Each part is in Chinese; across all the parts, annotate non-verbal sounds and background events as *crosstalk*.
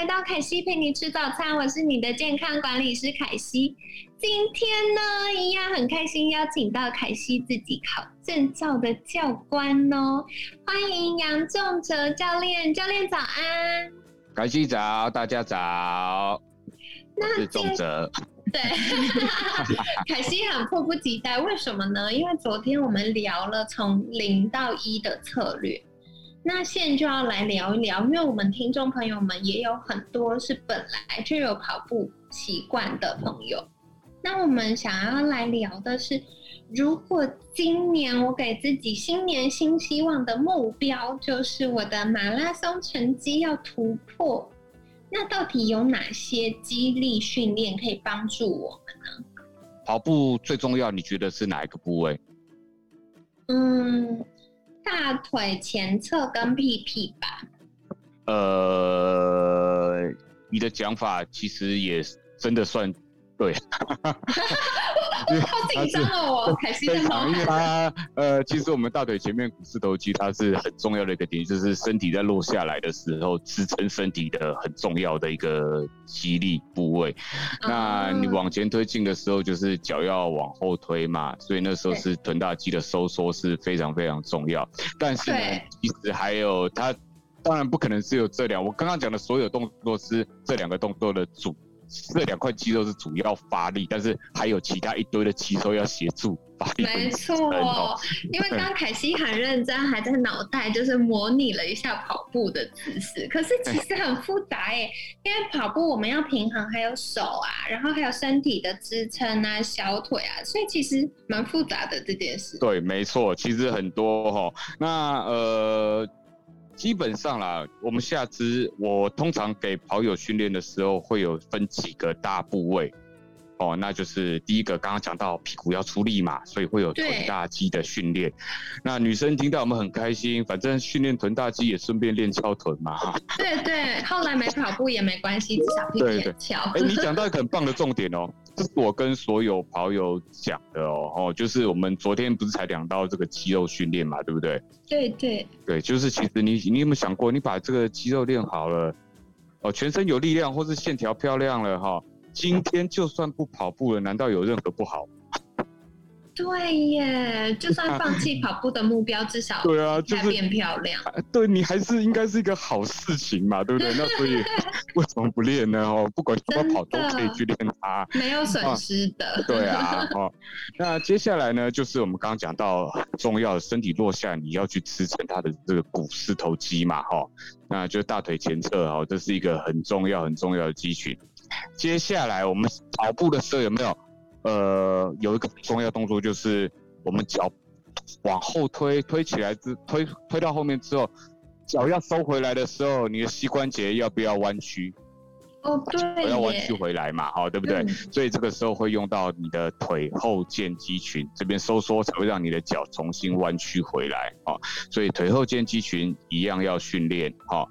来到凯西陪你吃早餐，我是你的健康管理师凯西。今天呢，一样很开心，邀请到凯西自己考证照的教官哦，欢迎杨仲哲教练，教练早安。凯西早，大家早。那是仲哲。对，*laughs* 凯西很迫不及待，为什么呢？因为昨天我们聊了从零到一的策略。那现在就要来聊一聊，因为我们听众朋友们也有很多是本来就有跑步习惯的朋友。那我们想要来聊的是，如果今年我给自己新年新希望的目标，就是我的马拉松成绩要突破，那到底有哪些激励训练可以帮助我们呢？跑步最重要，你觉得是哪一个部位？嗯。大腿前侧跟屁屁吧。呃，你的讲法其实也真的算对。*laughs* *laughs* 好紧张哦，开心吗？因为它呃，其实我们大腿前面股四头肌，它是很重要的一个点，就是身体在落下来的时候支撑身体的很重要的一个肌力部位。那你往前推进的时候，就是脚要往后推嘛，所以那时候是臀大肌的收缩是非常非常重要。但是呢，其实还有它，当然不可能只有这两，我刚刚讲的所有动作是这两个动作的主。这两块肌肉是主要发力，但是还有其他一堆的肌肉要协助发力。没错，因为刚凯西很认真，还在脑袋就是模拟了一下跑步的姿势。可是其实很复杂哎，因为跑步我们要平衡，还有手啊，然后还有身体的支撑啊，小腿啊，所以其实蛮复杂的这件事。对，没错，其实很多哈。那呃。基本上啦，我们下肢，我通常给跑友训练的时候，会有分几个大部位，哦，那就是第一个，刚刚讲到屁股要出力嘛，所以会有臀大肌的训练。那女生听到我们很开心，反正训练臀大肌也顺便练翘臀嘛。对对，后来没跑步也没关系，至少可以翘。哎，你讲到一个很棒的重点哦。这是我跟所有跑友讲的哦，哦，就是我们昨天不是才讲到这个肌肉训练嘛，对不对？对对对，就是其实你你有没有想过，你把这个肌肉练好了，哦，全身有力量或是线条漂亮了哈，今天就算不跑步了，难道有任何不好？对耶，就算放弃 *laughs* 跑步的目标，至少对啊，就是变漂亮。对你还是应该是一个好事情嘛，对不对？*laughs* 那所以为什么不练呢？哦，不管怎么跑都可以去练它，没有损失的。对啊，哦，*laughs* 那接下来呢，就是我们刚刚讲到很重要的，身体落下你要去支撑它的这个股四头肌嘛，哈，那就大腿前侧哦，这是一个很重要很重要的肌群。接下来我们跑步的时候有没有？呃，有一个重要动作就是我们脚往后推，推起来之推推到后面之后，脚要收回来的时候，你的膝关节要不要弯曲？哦，对，要弯曲回来嘛，好，对不对？所以这个时候会用到你的腿后腱肌群这边收缩，才会让你的脚重新弯曲回来，哦。所以腿后腱肌群一样要训练，好。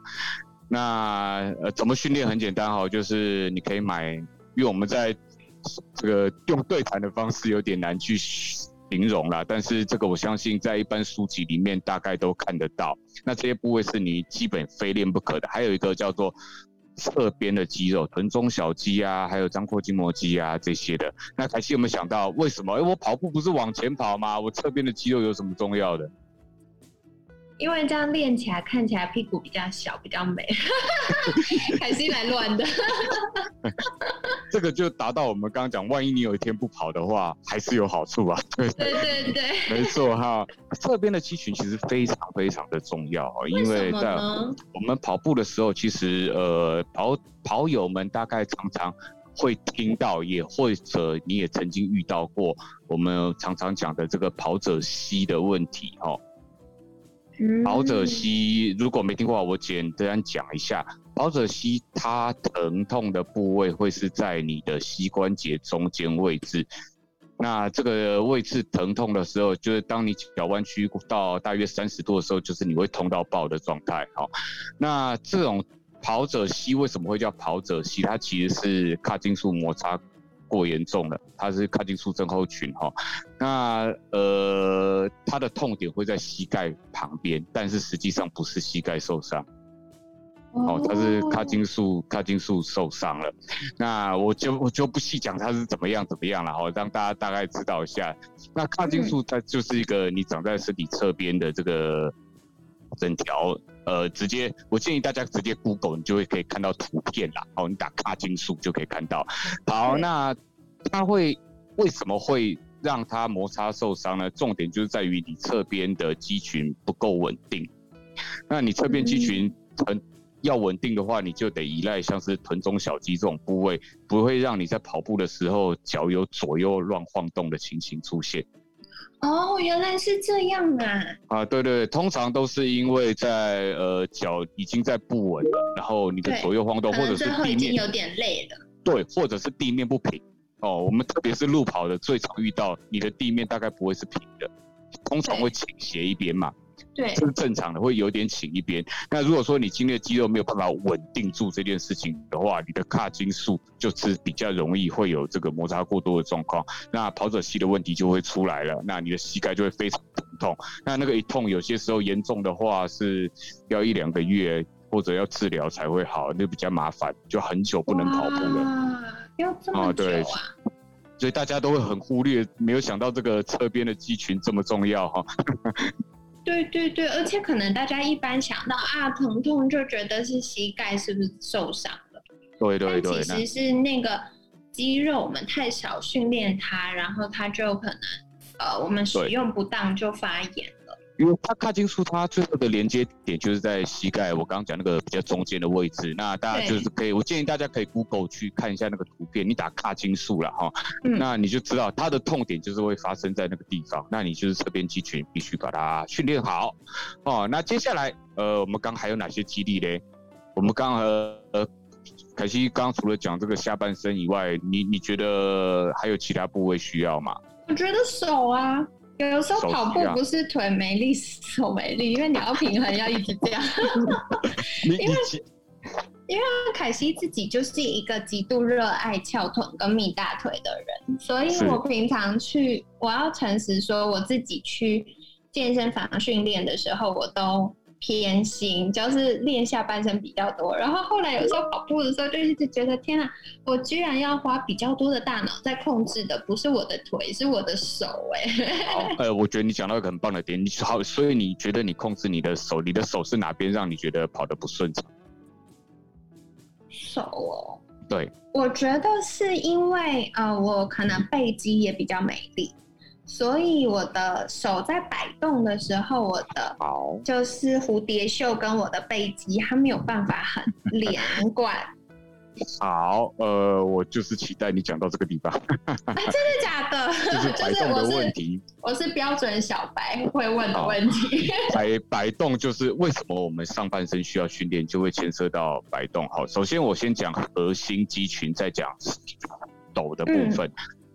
那呃，怎么训练？很简单，哈，就是你可以买，因为我们在。这个用对谈的方式有点难去形容啦，但是这个我相信在一般书籍里面大概都看得到。那这些部位是你基本非练不可的，还有一个叫做侧边的肌肉，臀中小肌啊，还有张阔筋膜肌啊这些的。那凯西有没有想到为什么？哎，我跑步不是往前跑吗？我侧边的肌肉有什么重要的？因为这样练起来看起来屁股比较小，比较美。*laughs* 凯西来乱的。*laughs* 这个就达到我们刚刚讲，万一你有一天不跑的话，还是有好处啊。*laughs* 对对对对，没错哈。侧边的肌群其实非常非常的重要啊，因为在我们跑步的时候，其实呃跑跑友们大概常常会听到，也或者你也曾经遇到过，我们常常讲的这个跑者膝的问题哦。跑者膝，如果没听过，我简单讲一下。跑者膝它疼痛的部位会是在你的膝关节中间位置，那这个位置疼痛的时候，就是当你脚弯曲到大约三十度的时候，就是你会痛到爆的状态。好，那这种跑者膝为什么会叫跑者膝？它其实是髂胫束摩擦过严重了，它是髂胫束症候群。哈，那呃，它的痛点会在膝盖旁边，但是实际上不是膝盖受伤。哦，他是髂胫束髂胫束受伤了，那我就我就不细讲他是怎么样怎么样了，哦，让大家大概知道一下。那髂胫束它就是一个你长在身体侧边的这个整条，呃，直接我建议大家直接 Google，你就会可以看到图片啦。哦，你打髂胫束就可以看到。好，那它会为什么会让它摩擦受伤呢？重点就是在于你侧边的肌群不够稳定。那你侧边肌群很。要稳定的话，你就得依赖像是臀中小肌这种部位，不会让你在跑步的时候脚有左右乱晃动的情形出现。哦，原来是这样啊！啊，对对对，通常都是因为在呃脚已经在不稳了，然后你的左右晃动，或者是地面有点累了。对，或者是地面不平。哦，我们特别是路跑的，最常遇到你的地面大概不会是平的，通常会倾斜一边嘛。对，这是正常的，会有点倾一边。那如果说你今天的肌肉没有办法稳定住这件事情的话，你的髂筋束就是比较容易会有这个摩擦过多的状况。那跑者膝的问题就会出来了，那你的膝盖就会非常疼痛。那那个一痛，有些时候严重的话是要一两个月或者要治疗才会好，那比较麻烦，就很久不能跑步了。要这么久啊？所以大家都会很忽略，没有想到这个侧边的肌群这么重要哈。对对对，而且可能大家一般想到啊疼痛就觉得是膝盖是不是受伤了？对对对，其实是那个肌肉我们太少训练它，然后它就可能呃我们使用不当就发炎。因为它髂筋束它最后的连接点就是在膝盖，我刚刚讲那个比较中间的位置。那大家就是可以，我建议大家可以 Google 去看一下那个图片，你打髂筋束了哈，那你就知道它的痛点就是会发生在那个地方。那你就是侧边肌群必须把它训练好哦。那接下来呃，我们刚还有哪些肌力嘞？我们刚呃，凯西刚除了讲这个下半身以外，你你觉得还有其他部位需要吗？我觉得手啊。有时候跑步不是腿没力，手没力，因为你要平衡，要一直这样。*laughs* 因为因为凯西自己就是一个极度热爱翘臀跟蜜大腿的人，所以我平常去，我要诚实说，我自己去健身房训练的时候，我都。偏心就是练下半身比较多，然后后来有时候跑步的时候就一直觉得天啊，我居然要花比较多的大脑在控制的，不是我的腿，是我的手哎。我觉得你讲到一个很棒的点，你好，所以你觉得你控制你的手，你的手是哪边让你觉得跑得不顺畅？手哦，对，我觉得是因为呃，我可能背肌也比较美丽。所以我的手在摆动的时候，我的就是蝴蝶袖跟我的背肌，它没有办法很连贯。*laughs* 好，呃，我就是期待你讲到这个地方。真的假的？*laughs* 就是摆动的问题。*laughs* 我是标准小白会问的问题。摆摆动就是为什么我们上半身需要训练，就会牵涉到摆动。好，首先我先讲核心肌群，再讲抖的部分。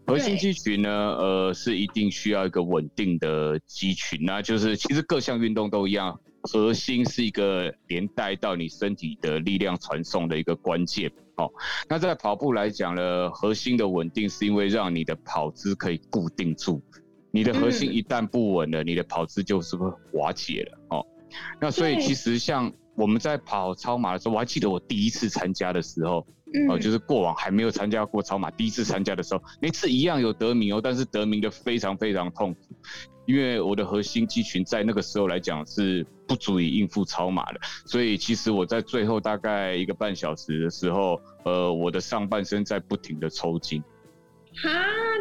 核心肌群呢，呃，是一定需要一个稳定的肌群，那就是其实各项运动都一样，核心是一个连带到你身体的力量传送的一个关键。哦，那在跑步来讲呢，核心的稳定是因为让你的跑姿可以固定住，你的核心一旦不稳了，你的跑姿就是会瓦解了。哦，那所以其实像我们在跑超马的时候，我还记得我第一次参加的时候。哦，就是过往还没有参加过超马，第一次参加的时候，那次一样有得名哦，但是得名的非常非常痛苦，因为我的核心肌群在那个时候来讲是不足以应付超马的，所以其实我在最后大概一个半小时的时候，呃，我的上半身在不停的抽筋。啊，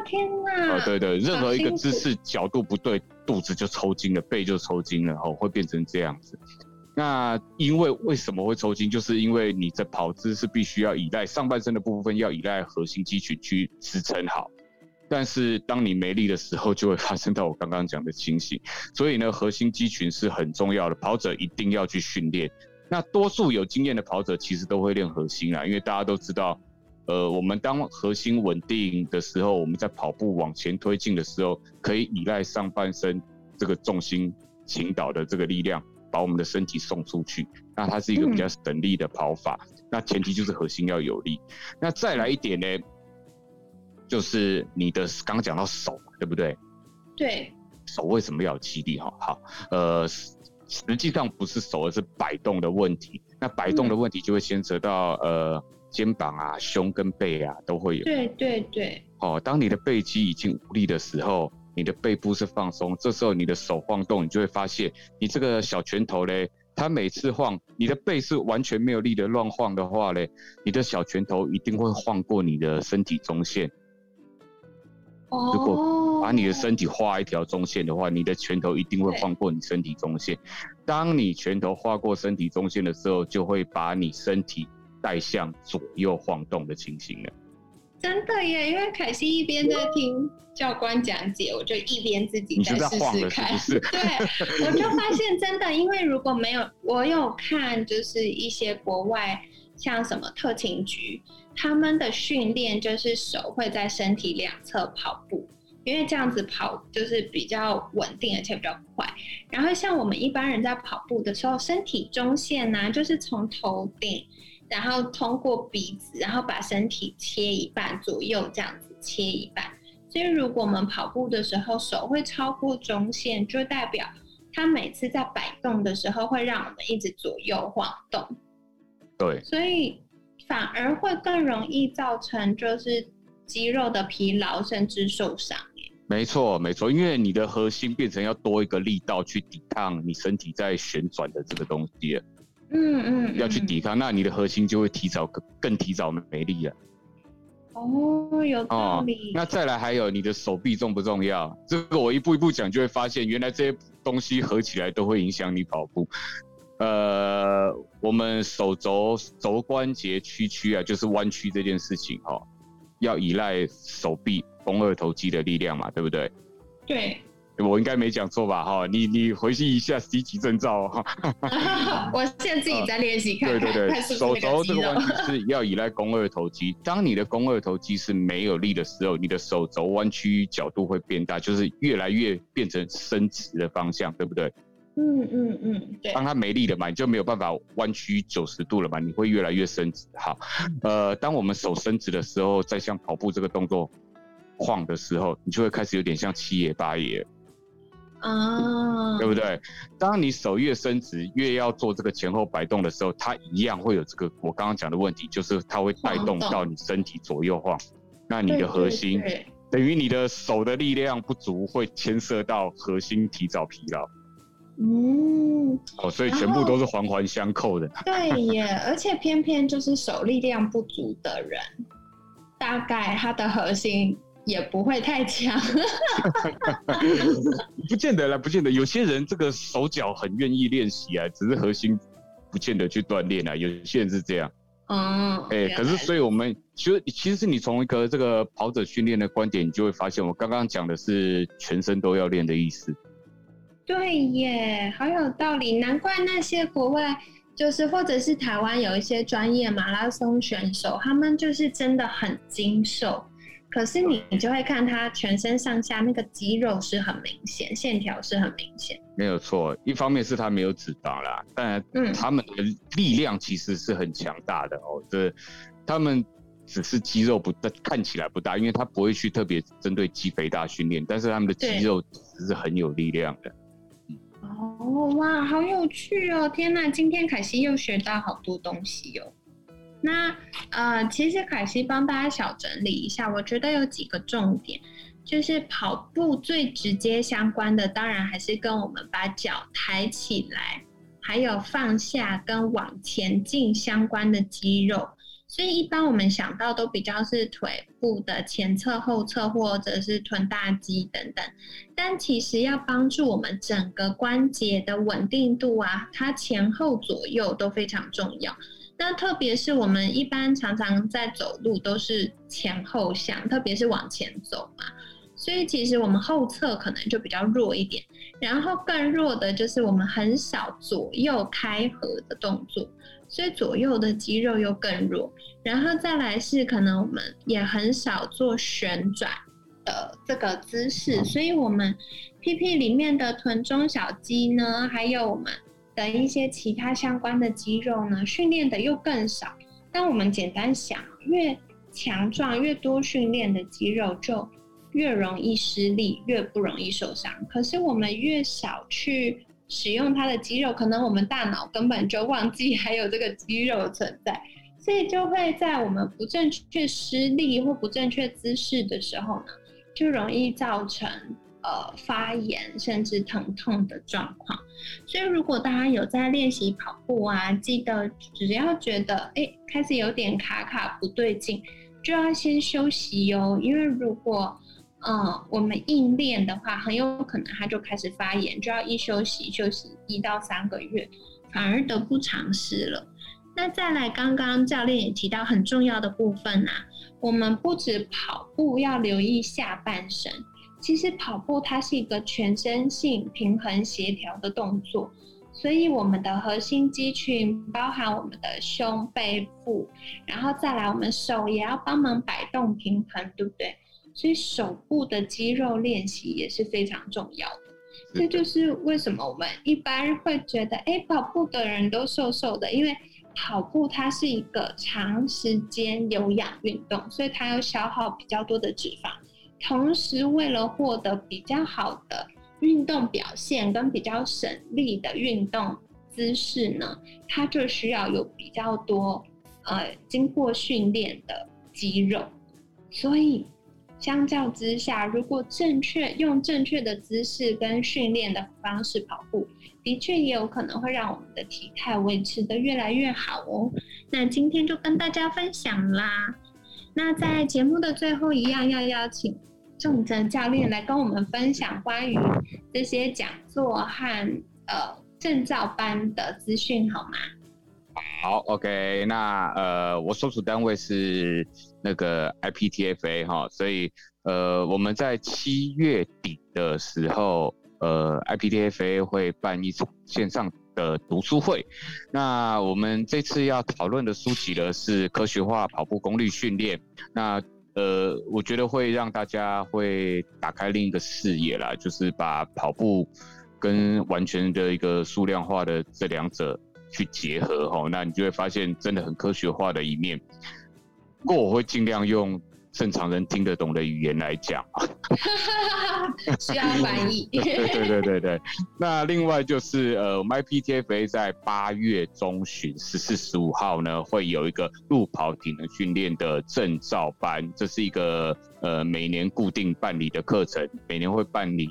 天哪！哦，对对，任何一个姿势角度不对，肚子就抽筋了，背就抽筋了，哦，会变成这样子。那因为为什么会抽筋？就是因为你的跑姿是必须要依赖上半身的部分，要依赖核心肌群去支撑好。但是当你没力的时候，就会发生到我刚刚讲的情形。所以呢，核心肌群是很重要的，跑者一定要去训练。那多数有经验的跑者其实都会练核心啊，因为大家都知道，呃，我们当核心稳定的时候，我们在跑步往前推进的时候，可以依赖上半身这个重心倾倒的这个力量，把我们的身体送出去。那它是一个比较省力的跑法。那前提就是核心要有力。那再来一点呢，就是你的刚刚讲到手，对不对？对。手为什么要有气力？哈，好，呃，实际上不是手，而是摆动的问题。那摆动的问题就会牵扯到呃。肩膀啊、胸跟背啊都会有。对对对。哦，当你的背肌已经无力的时候，你的背部是放松，这时候你的手晃动，你就会发现，你这个小拳头嘞，它每次晃，你的背是完全没有力的乱晃的话嘞，你的小拳头一定会晃过你的身体中线。哦。如果把你的身体画一条中线的话，你的拳头一定会晃过你身体中线。当你拳头划过身体中线的时候，就会把你身体。带向左右晃动的情形了，真的耶！因为凯西一边在听教官讲解，我就一边自己在试试看。对，我就发现真的，因为如果没有我有看，就是一些国外像什么特勤局，他们的训练就是手会在身体两侧跑步，因为这样子跑就是比较稳定，而且比较快。然后像我们一般人在跑步的时候，身体中线呢，就是从头顶。然后通过鼻子，然后把身体切一半左右，这样子切一半。所以如果我们跑步的时候手会超过中线，就代表它每次在摆动的时候会让我们一直左右晃动。对，所以反而会更容易造成就是肌肉的疲劳甚至受伤。没错，没错，因为你的核心变成要多一个力道去抵抗你身体在旋转的这个东西了。嗯嗯，要去抵抗，那你的核心就会提早更更提早没力了。哦，有道理。那再来还有你的手臂重不重要？这个我一步一步讲，就会发现原来这些东西合起来都会影响你跑步。呃，我们手肘肘关节屈曲啊，就是弯曲这件事情哈，要依赖手臂肱二头肌的力量嘛，对不对？对。我应该没讲错吧？哈，你你回去一下 C 级证照哈。*laughs* 我现在自己在练习看。对对对，*laughs* 手肘这个弯曲是要依赖肱二头肌。*laughs* 当你的肱二头肌是没有力的时候，你的手肘弯曲角度会变大，就是越来越变成伸直的方向，对不对？嗯嗯嗯，对。当它没力了嘛，你就没有办法弯曲九十度了嘛，你会越来越伸直。好，呃，当我们手伸直的时候，再像跑步这个动作晃的时候，你就会开始有点像七爷八爷。啊，对不对？当你手越伸直，越要做这个前后摆动的时候，它一样会有这个我刚刚讲的问题，就是它会带动到你身体左右晃。那你的核心等于你的手的力量不足，会牵涉到核心提早疲劳。嗯，哦，所以全部都是环环相扣的。对耶，而且偏偏就是手力量不足的人，大概他的核心。也不会太强，*laughs* 不见得啦，不见得。有些人这个手脚很愿意练习啊，只是核心不见得去锻炼啊。有些人是这样，嗯，哎，可是所以我们其实其实你从一个这个跑者训练的观点，你就会发现，我刚刚讲的是全身都要练的意思。对耶，好有道理，难怪那些国外就是或者是台湾有一些专业马拉松选手，他们就是真的很精瘦。可是你你就会看他全身上下那个肌肉是很明显，线条是很明显。没有错，一方面是他没有脂肪啦，但他们的力量其实是很强大的哦。这他们只是肌肉不大，看起来不大，因为他不会去特别针对肌肥大训练，但是他们的肌肉是很有力量的。哦哇，好有趣哦！天哪，今天凯西又学到好多东西哦。那呃，其实凯西帮大家小整理一下，我觉得有几个重点，就是跑步最直接相关的，当然还是跟我们把脚抬起来，还有放下跟往前进相关的肌肉。所以一般我们想到都比较是腿部的前侧、后侧或者是臀大肌等等，但其实要帮助我们整个关节的稳定度啊，它前后左右都非常重要。那特别是我们一般常常在走路都是前后向，特别是往前走嘛，所以其实我们后侧可能就比较弱一点。然后更弱的就是我们很少左右开合的动作，所以左右的肌肉又更弱。然后再来是可能我们也很少做旋转的这个姿势，所以我们屁屁里面的臀中小肌呢，还有我们的一些其他相关的肌肉呢，训练的又更少。但我们简单想，越强壮、越多训练的肌肉就。越容易失力，越不容易受伤。可是我们越少去使用它的肌肉，可能我们大脑根本就忘记还有这个肌肉存在，所以就会在我们不正确施力或不正确姿势的时候呢，就容易造成呃发炎甚至疼痛的状况。所以如果大家有在练习跑步啊，记得只要觉得哎开始有点卡卡不对劲，就要先休息哟，因为如果嗯，我们硬练的话，很有可能它就开始发炎，就要一休息休息一到三个月，反而得不偿失了。那再来，刚刚教练也提到很重要的部分啊，我们不止跑步要留意下半身，其实跑步它是一个全身性平衡协调的动作，所以我们的核心肌群包含我们的胸背部，然后再来我们手也要帮忙摆动平衡，对不对？所以手部的肌肉练习也是非常重要的，这就是为什么我们一般会觉得，哎，跑步的人都瘦瘦的，因为跑步它是一个长时间有氧运动，所以它要消耗比较多的脂肪，同时为了获得比较好的运动表现跟比较省力的运动姿势呢，它就需要有比较多呃经过训练的肌肉，所以。相较之下，如果正确用正确的姿势跟训练的方式跑步，的确也有可能会让我们的体态维持的越来越好哦。那今天就跟大家分享啦。那在节目的最后，一样要邀请仲哲教练来跟我们分享关于这些讲座和呃证照班的资讯，好吗？好，OK，那呃，我所属单位是那个 IPTFA 哈，所以呃，我们在七月底的时候，呃，IPTFA 会办一场线上的读书会。那我们这次要讨论的书籍呢是科学化跑步功率训练。那呃，我觉得会让大家会打开另一个视野啦，就是把跑步跟完全的一个数量化的这两者。去结合哈，那你就会发现真的很科学化的一面。不过我会尽量用正常人听得懂的语言来讲 *laughs* 需要翻译。*laughs* 对对对对对。那另外就是呃，我们 IPTFA 在八月中旬十四十五号呢，会有一个路跑体能训练的证照班，这是一个呃每年固定办理的课程，每年会办理。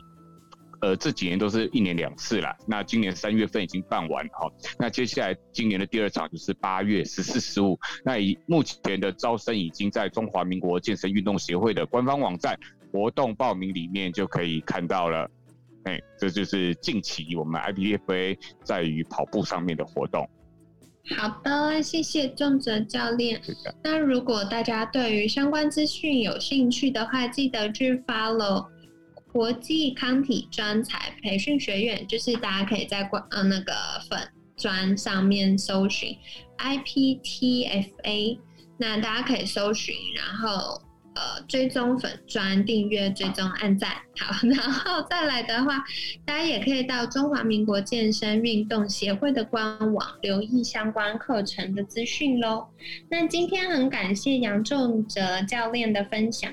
呃，这几年都是一年两次啦。那今年三月份已经办完哈。那接下来今年的第二场就是八月十四、十五。那以目前的招生已经在中华民国健身运动协会的官方网站活动报名里面就可以看到了。哎，这就是近期我们 IBFA 在于跑步上面的活动。好的，谢谢仲哲教练。那如果大家对于相关资讯有兴趣的话，记得去 follow。国际康体专才培训学院，就是大家可以在官呃那个粉专上面搜寻 IPTFA，那大家可以搜寻，然后呃追踪粉专订阅追踪按赞好，然后再来的话，大家也可以到中华民国健身运动协会的官网留意相关课程的资讯喽。那今天很感谢杨仲哲教练的分享。